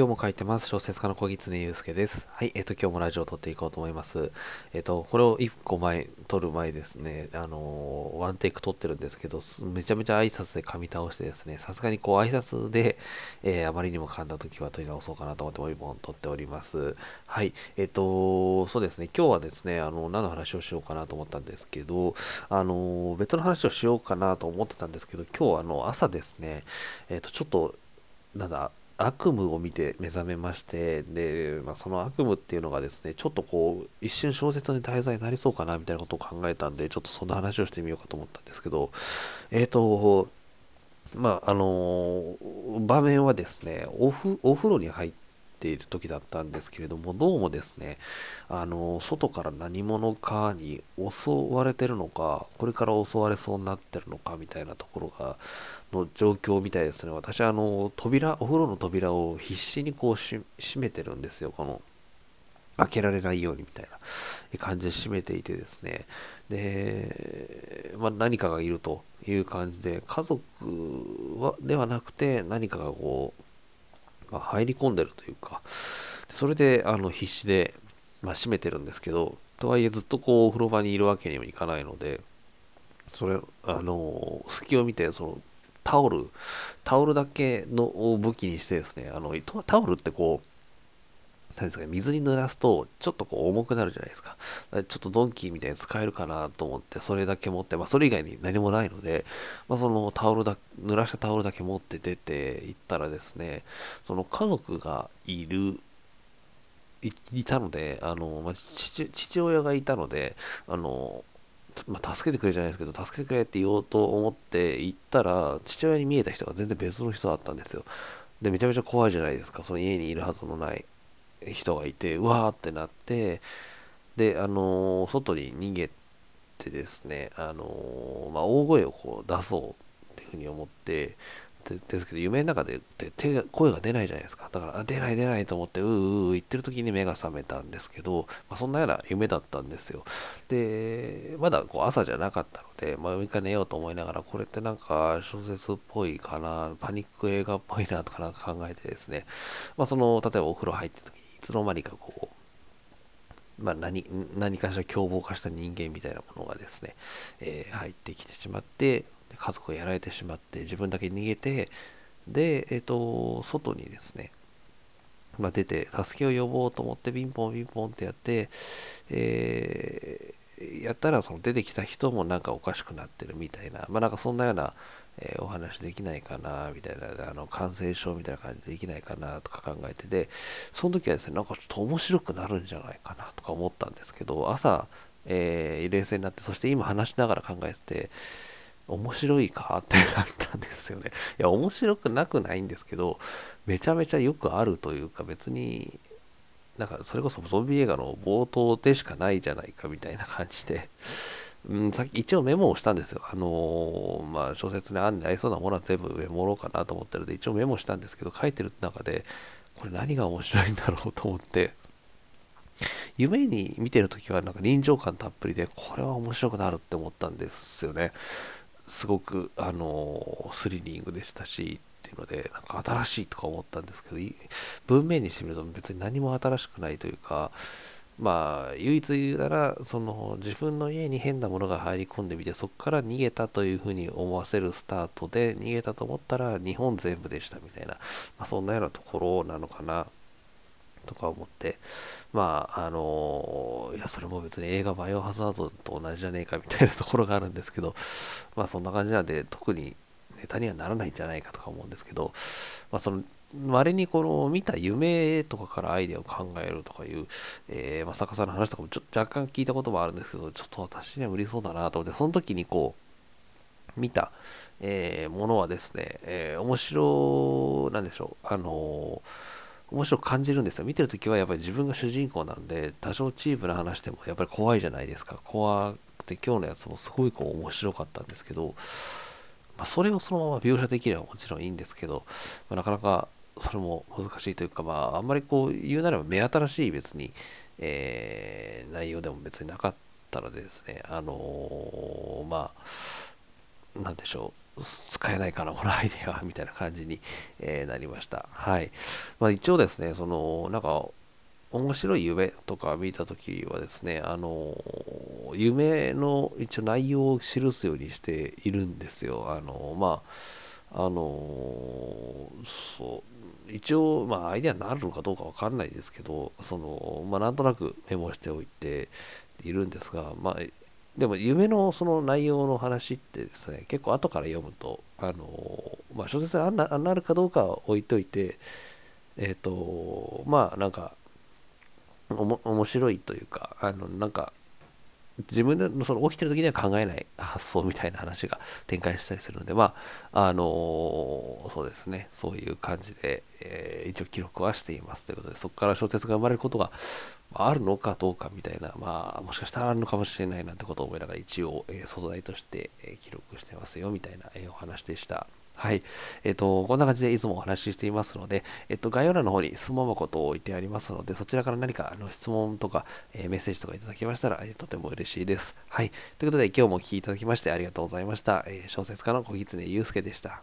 今日も書いてます。小説家の小木常祐介です。はい、えっ、ー、と、今日もラジオを撮っていこうと思います。えっ、ー、と、これを1個前、撮る前ですね、あのー、ワンテイク撮ってるんですけど、めちゃめちゃ挨拶で噛み倒してですね、さすがにこう挨拶で、えあまりにも噛んだ時は撮り直そうかなと思ってもう1本撮っております。はい、えっ、と、そうですね、今日はですね、あの、何の話をしようかなと思ったんですけど、あの、別の話をしようかなと思ってたんですけど、今日あの、朝ですね、えっ、と、ちょっと、なんだ、悪夢を見て目覚めまして、で、まあ、その悪夢っていうのがですね、ちょっとこう、一瞬小説に題材になりそうかなみたいなことを考えたんで、ちょっとそんな話をしてみようかと思ったんですけど、えっ、ー、と、まあ、あの場面はですねお風呂に入っている時だったんですけれども、どうもですね、あの外から何者かに襲われてるのか、これから襲われそうになってるのかみたいなところが、の状況みたいですね。私はあの、扉、お風呂の扉を必死にこう閉めてるんですよ。この、開けられないようにみたいな感じで閉めていてですね。で、まあ、何かがいるという感じで、家族はではなくて何かがこう、が、入り込んでるというか、それであの必死で、まあ、閉めてるんですけど、とはいえずっとこうお風呂場にいるわけにもいかないので、それ、あの、隙を見て、そのタオル、タオルだけの武器にしてですね、あのタオルってこう、何ですか、水に濡らすと、ちょっとこう重くなるじゃないですか。ちょっとドンキーみたいに使えるかなと思って、それだけ持って、まあそれ以外に何もないので、まあそのタオルだ、濡らしたタオルだけ持って出て行ったらですね、その家族がいる、いいたので、あの、まあ、父父親がいたので、あの、まあ、助けてくれじゃないですけど、助けてくれって言おうと思って行ったら、父親に見えた人が全然別の人だったんですよ。で、めちゃめちゃ怖いじゃないですか。その家にいるはずのない人がいて、うわーってなって、で、あのー、外に逃げてですね、あのー、まあ、大声をこう出そうっていうふうに思って、ですけど、夢の中で手が声が出ないじゃないですか。だから、出ない出ないと思って、うーう言ってる時に目が覚めたんですけど、まあ、そんなような夢だったんですよ。で、まだこう朝じゃなかったので、まあ、もう一回寝ようと思いながら、これってなんか小説っぽいかな、パニック映画っぽいなとかなんか考えてですね、まあ、その、例えばお風呂入ってる時、つの間にかこう、まあ何、何かしら凶暴化した人間みたいなものがですね、えー、入ってきてしまって、家族がやられてしまって自分だけ逃げてで、えっ、ー、と外にですね、まあ、出て助けを呼ぼうと思ってピンポンピンポンってやって、えー、やったらその出てきた人もなんかおかしくなってるみたいなまあなんかそんなような、えー、お話できないかなみたいなあの感染症みたいな感じでできないかなとか考えてでその時はですねなんかちょっと面白くなるんじゃないかなとか思ったんですけど朝、えー、冷静になってそして今話しながら考えてて面白いかってなったんですよね。いや、面白くなくないんですけど、めちゃめちゃよくあるというか、別に、なんかそれこそゾンビ映画の冒頭でしかないじゃないかみたいな感じで、うん、さっき一応メモをしたんですよ。あのー、まあ、小説に案にありそうなものは全部メモろうかなと思ってるので、一応メモしたんですけど、書いてる中で、これ何が面白いんだろうと思って、夢に見てるときはなんか臨場感たっぷりで、これは面白くなるって思ったんですよね。すごく、あのスリリングでしたし、っていうので、なんか新しいとか思ったんですけど、文面にしてみると別に何も新しくないというか、まあ、唯一言うなら、その自分の家に変なものが入り込んでみて、そこから逃げたというふうに思わせるスタートで、逃げたと思ったら日本全部でしたみたいな、まあ、そんなようなところなのかなとか思って、まあ、あの、いや、それも別に映画バイオハザードと同じじゃねえかみたいなところがあるんですけど、まあそんな感じなんで、特にネタにはならないんじゃないかとか思うんですけど、まあその、稀にこの見た夢とかからアイデアを考えるとかいう、えー、まさかさんの話とかもちょ若干聞いたこともあるんですけど、ちょっと私には無理そうだなと思って、その時にこう、見た、えー、ものはですね、えー、面白、なんでしょう、あの面白く感じるんですよ。見てるときはやっぱり自分が主人公なんで、多少チープな話でもやっぱり怖いじゃないですか。怖くて今日のやつもすごいこう面白かったんですけど、まあ、それをそのまま描写できればもちろんいいんですけど、まあ、なかなかそれも難しいというか、まあ、あんまりこう言うなれば目新しい別に、えー、内容でも別になかったのでですね、あのー、まあ、なんでしょう。使えないかな、このアイデア、みたいな感じに、えー、なりました。はい。まあ、一応ですね、その、なんか、面白い夢とか見たときはですね、あの、夢の一応内容を記すようにしているんですよ。あの、まあ、あの、そう、一応、まあ、アイデアになるのかどうかわかんないですけど、その、まあ、なんとなくメモしておいているんですが、まあ、でも夢のその内容の話ってですね、結構後から読むと、あの、まあ、小説にななるかどうかは置いといて、えっ、ー、と、まあ、なんか、おも面白いというか、あの、なんか、自分でその起きてる時には考えない発想みたいな話が展開したりするので、まあ、あのー、そうですね、そういう感じで、えー、一応記録はしていますということで、そこから小説が生まれることがあるのかどうかみたいな、まあ、もしかしたらあるのかもしれないなんてことを思いながら一応、えー、素材として、え記録してますよみたいな、えお話でした。はい。えっ、ー、と、こんな感じでいつもお話ししていますので、えっ、ー、と、概要欄の方に質問箱と置いてありますので、そちらから何かあの質問とか、えー、メッセージとかいただけましたら、えとても嬉しいです。はい。ということで、今日もお聴きいただきましてありがとうございました。え小説家の小狐祐介でした。